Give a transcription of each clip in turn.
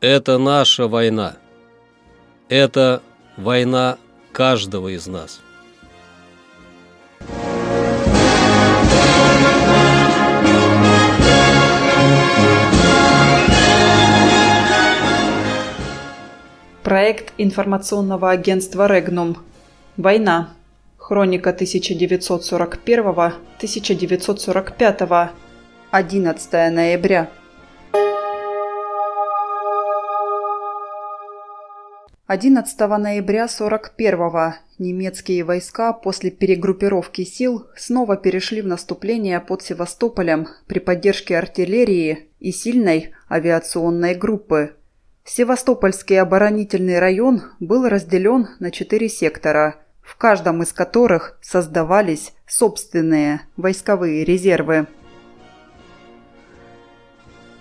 Это наша война. Это война каждого из нас. Проект информационного агентства «Регнум». Война. Хроника 1941-1945. 11 ноября. 11 ноября 41-го немецкие войска после перегруппировки сил снова перешли в наступление под Севастополем при поддержке артиллерии и сильной авиационной группы. Севастопольский оборонительный район был разделен на четыре сектора, в каждом из которых создавались собственные войсковые резервы.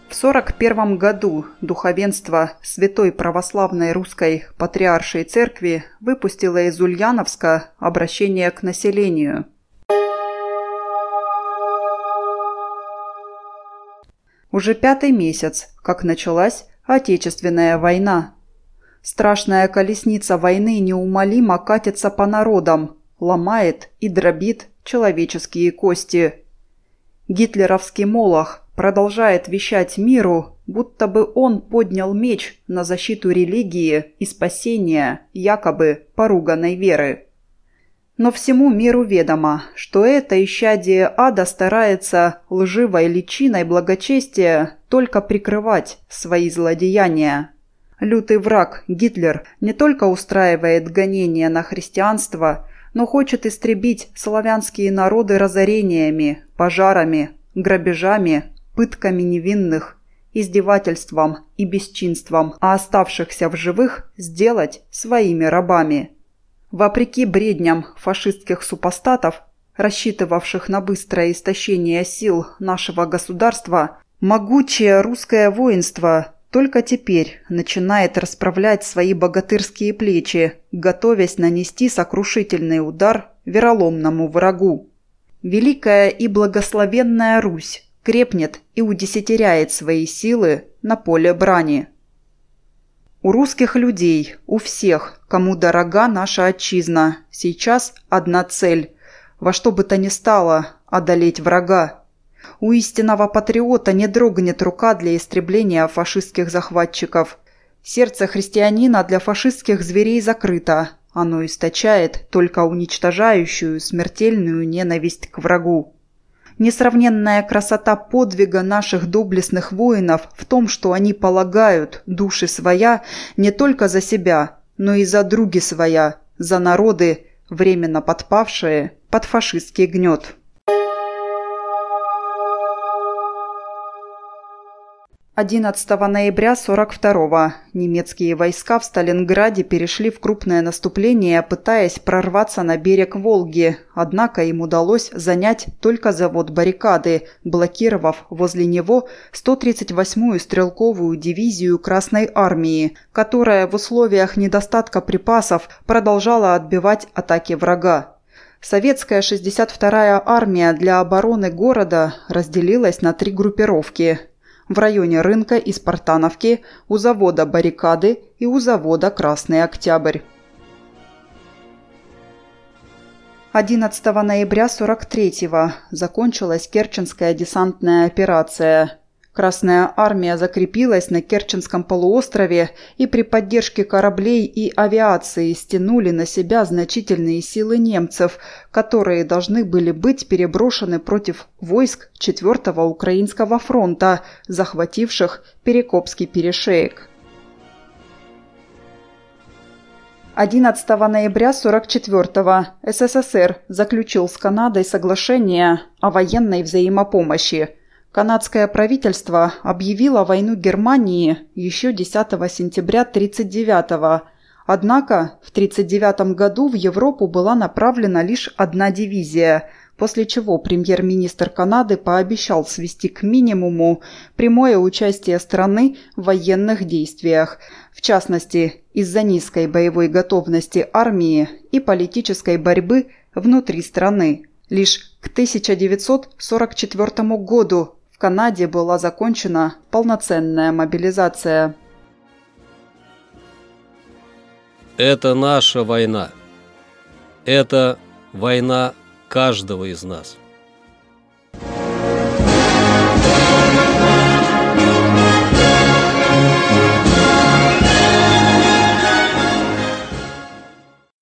В 41 году духовенство Святой Православной Русской Патриаршей Церкви выпустило из Ульяновска обращение к населению. Уже пятый месяц, как началась Отечественная война. Страшная колесница войны неумолимо катится по народам, ломает и дробит человеческие кости. Гитлеровский молох продолжает вещать миру, будто бы он поднял меч на защиту религии и спасения якобы поруганной веры. Но всему миру ведомо, что это исчадие ада старается лживой личиной благочестия только прикрывать свои злодеяния. Лютый враг Гитлер не только устраивает гонения на христианство, но хочет истребить славянские народы разорениями, пожарами, грабежами пытками невинных, издевательством и бесчинством, а оставшихся в живых сделать своими рабами. Вопреки бредням фашистских супостатов, рассчитывавших на быстрое истощение сил нашего государства, могучее русское воинство только теперь начинает расправлять свои богатырские плечи, готовясь нанести сокрушительный удар вероломному врагу. Великая и благословенная Русь крепнет и удесятеряет свои силы на поле брани. У русских людей, у всех, кому дорога наша отчизна, сейчас одна цель – во что бы то ни стало одолеть врага. У истинного патриота не дрогнет рука для истребления фашистских захватчиков. Сердце христианина для фашистских зверей закрыто. Оно источает только уничтожающую смертельную ненависть к врагу. Несравненная красота подвига наших доблестных воинов в том, что они полагают души своя не только за себя, но и за други своя, за народы, временно подпавшие под фашистский гнет. 11 ноября 42-го немецкие войска в Сталинграде перешли в крупное наступление, пытаясь прорваться на берег Волги, однако им удалось занять только завод баррикады, блокировав возле него 138-ю стрелковую дивизию Красной Армии, которая в условиях недостатка припасов продолжала отбивать атаки врага. Советская 62-я армия для обороны города разделилась на три группировки – в районе рынка и Спартановки, у завода «Баррикады» и у завода «Красный Октябрь». 11 ноября 43-го закончилась Керченская десантная операция. Красная армия закрепилась на Керченском полуострове и при поддержке кораблей и авиации стянули на себя значительные силы немцев, которые должны были быть переброшены против войск 4-го Украинского фронта, захвативших Перекопский перешеек. 11 ноября 44-го СССР заключил с Канадой соглашение о военной взаимопомощи – Канадское правительство объявило войну Германии еще 10 сентября 1939 Однако в 1939 году в Европу была направлена лишь одна дивизия, после чего премьер-министр Канады пообещал свести к минимуму прямое участие страны в военных действиях, в частности, из-за низкой боевой готовности армии и политической борьбы внутри страны. Лишь к 1944 году Канаде была закончена полноценная мобилизация. Это наша война. Это война каждого из нас.